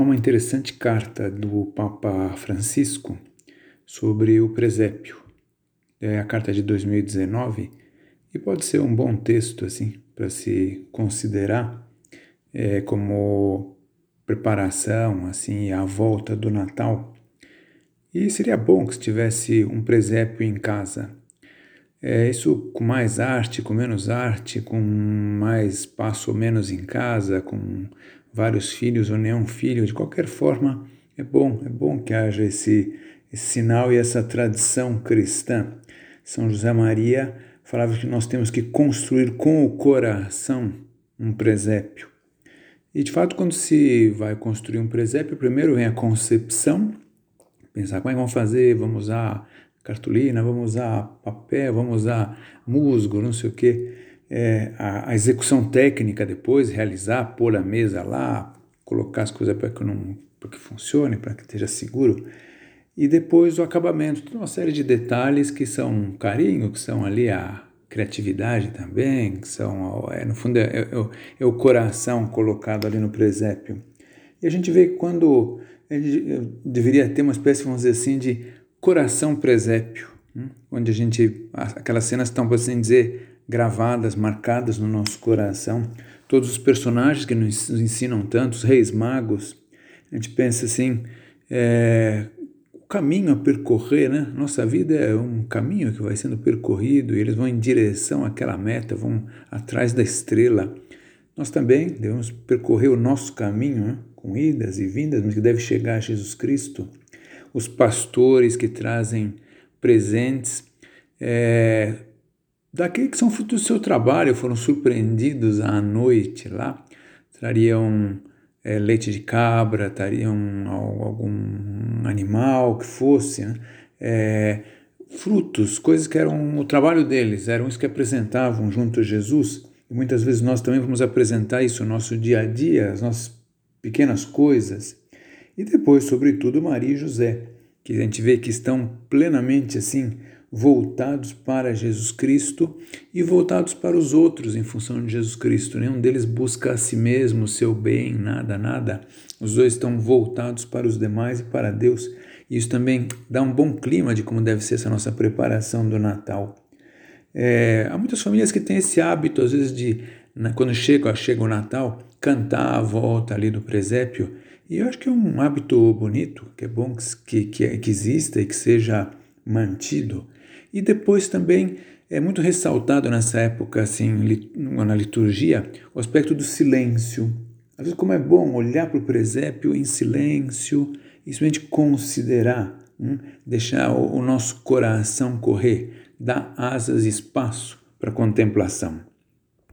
Há uma interessante carta do Papa Francisco sobre o presépio. É a carta de 2019 e pode ser um bom texto assim para se considerar é, como preparação assim à volta do Natal. E seria bom que tivesse um presépio em casa. É, isso com mais arte, com menos arte, com mais espaço ou menos em casa, com vários filhos ou nenhum filho, de qualquer forma, é bom, é bom que haja esse, esse sinal e essa tradição cristã. São José Maria falava que nós temos que construir com o coração um presépio. E de fato, quando se vai construir um presépio, primeiro vem a concepção, pensar como é que vamos fazer, vamos usar cartolina, vamos usar papel, vamos usar musgo, não sei o quê é, a, a, execução técnica depois, realizar, pôr a mesa lá, colocar as coisas para que, não, que funcione, para que esteja seguro. E depois o acabamento, toda uma série de detalhes que são um carinho, que são ali a criatividade também, que são, é, no fundo, é, é, é o coração colocado ali no presépio. E a gente vê que quando deveria ter uma espécie, vamos dizer assim, de coração presépio, hum, onde a gente, aquelas cenas estão, por assim dizer, gravadas, marcadas no nosso coração. Todos os personagens que nos ensinam tanto, os reis magos, a gente pensa assim, é, o caminho a percorrer, né? Nossa vida é um caminho que vai sendo percorrido e eles vão em direção àquela meta, vão atrás da estrela. Nós também devemos percorrer o nosso caminho, né? com idas e vindas, mas que deve chegar a Jesus Cristo. Os pastores que trazem presentes, é, daqueles que são frutos do seu trabalho, foram surpreendidos à noite lá, trariam é, leite de cabra, trariam algum animal que fosse, né? é, frutos, coisas que eram o trabalho deles, eram isso que apresentavam junto a Jesus. E muitas vezes nós também vamos apresentar isso no nosso dia a dia, as nossas pequenas coisas. E depois, sobretudo, Maria e José, que a gente vê que estão plenamente assim voltados para Jesus Cristo e voltados para os outros em função de Jesus Cristo. Nenhum deles busca a si mesmo, o seu bem, nada, nada. Os dois estão voltados para os demais e para Deus. Isso também dá um bom clima de como deve ser essa nossa preparação do Natal. É, há muitas famílias que têm esse hábito, às vezes, de, quando chega, chega o Natal, cantar a volta ali do presépio. E eu acho que é um hábito bonito, que é bom que, que, que exista e que seja mantido. E depois também é muito ressaltado nessa época, assim, na liturgia, o aspecto do silêncio. Às vezes, como é bom olhar para o presépio em silêncio e simplesmente considerar, hum, deixar o, nosso coração correr, dar asas e espaço para contemplação.